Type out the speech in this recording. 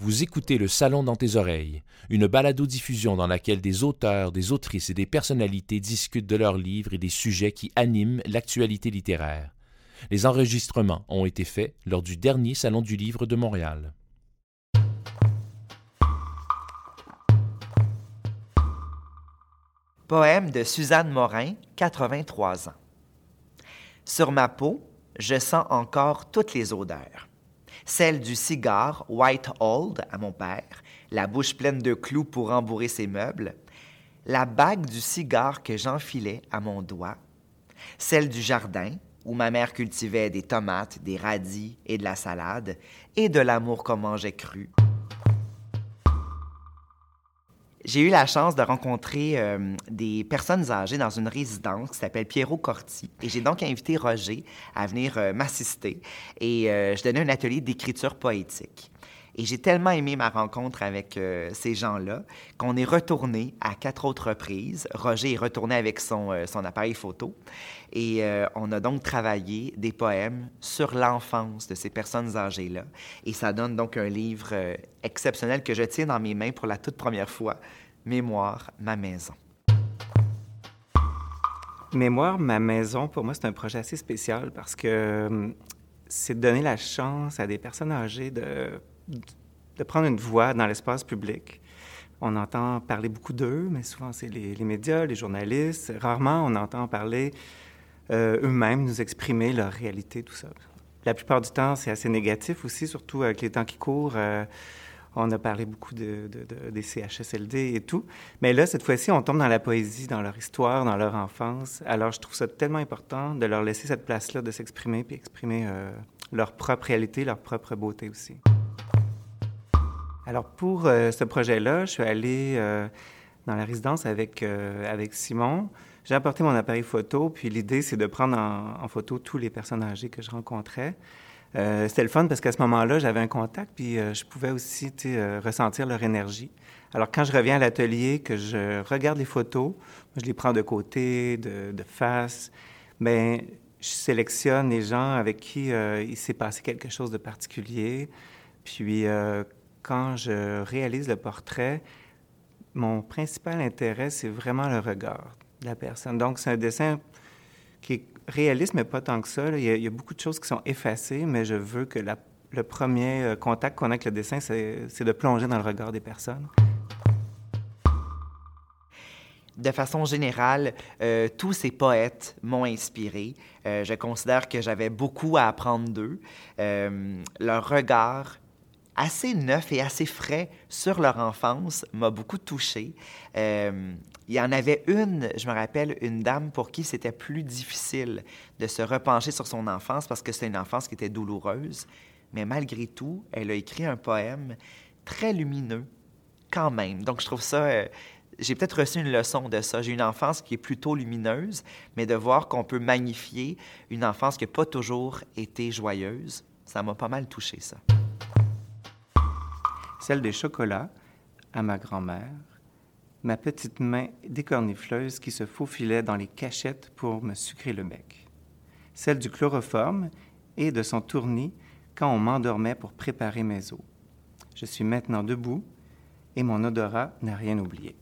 Vous écoutez Le Salon dans tes oreilles, une balado-diffusion dans laquelle des auteurs, des autrices et des personnalités discutent de leurs livres et des sujets qui animent l'actualité littéraire. Les enregistrements ont été faits lors du dernier Salon du Livre de Montréal. Poème de Suzanne Morin, 83 ans. Sur ma peau, je sens encore toutes les odeurs celle du cigare White Old à mon père, la bouche pleine de clous pour rembourrer ses meubles, la bague du cigare que j'enfilais à mon doigt, celle du jardin où ma mère cultivait des tomates, des radis et de la salade, et de l'amour qu'on mangeait cru. J'ai eu la chance de rencontrer euh, des personnes âgées dans une résidence qui s'appelle Pierrot Corti. Et j'ai donc invité Roger à venir euh, m'assister. Et euh, je donnais un atelier d'écriture poétique. Et j'ai tellement aimé ma rencontre avec ces gens-là qu'on est retourné à quatre autres reprises. Roger est retourné avec son, son appareil photo. Et on a donc travaillé des poèmes sur l'enfance de ces personnes âgées-là. Et ça donne donc un livre exceptionnel que je tiens dans mes mains pour la toute première fois. Mémoire, ma maison. Mémoire, ma maison, pour moi, c'est un projet assez spécial parce que c'est de donner la chance à des personnes âgées de, de prendre une voix dans l'espace public. On entend parler beaucoup d'eux, mais souvent c'est les, médias, les journalistes. Rarement on entend parler euh, eux-mêmes, nous exprimer leur réalité, tout ça. La plupart du temps, c'est assez négatif aussi, surtout avec les temps qui courent. Euh, on a parlé beaucoup de, des CHSLD et tout. Mais là, cette fois-ci, on tombe dans la poésie, dans leur histoire, dans leur enfance. Alors, je trouve ça tellement important de leur laisser cette place-là de s'exprimer, puis exprimer euh, leur propre réalité, leur propre beauté aussi. Alors, pour euh, ce projet-là, je suis allé euh, dans la résidence avec, avec Simon. J'ai apporté mon appareil photo, puis l'idée, c'est de prendre en, photo tous les personnes âgées que je rencontrais. Euh, c'était le fun parce qu'à ce moment-là, j'avais un contact, puis euh, je pouvais aussi euh, ressentir leur énergie. Alors, quand je reviens à l'atelier, que je regarde les photos, je les prends de côté, de, face, mais je sélectionne les gens avec qui il s'est passé quelque chose de particulier. Puis, quand je réalise le portrait, mon principal intérêt, c'est vraiment le regard de la personne. Donc, c'est un dessin qui est réaliste, mais pas tant que ça. Il y, a, beaucoup de choses qui sont effacées, mais je veux que le premier euh, contact qu'on a avec le dessin, c'est de plonger dans le regard des personnes. De façon générale, euh, tous ces poètes m'ont inspiré. Euh, je considère que j'avais beaucoup à apprendre d'eux. leur regard assez neuf et assez frais sur leur enfance m'a beaucoup touché. Euh, il y en avait une, je me rappelle, une dame pour qui c'était plus difficile de se repencher sur son enfance parce que c'était une enfance qui était douloureuse. Mais malgré tout, elle a écrit un poème très lumineux quand même. Donc je trouve ça... Euh, j'ai peut-être reçu une leçon de ça. J'ai une enfance qui est plutôt lumineuse, mais de voir qu'on peut magnifier une enfance qui n'a pas toujours été joyeuse, ça m'a pas mal touché, ça celle des chocolats à ma grand-mère, ma petite main décornifleuse qui se faufilait dans les cachettes pour me sucrer le bec, celle du chloroforme et de son tournis quand on m'endormait pour préparer mes os. Je suis maintenant debout et mon odorat n'a rien oublié.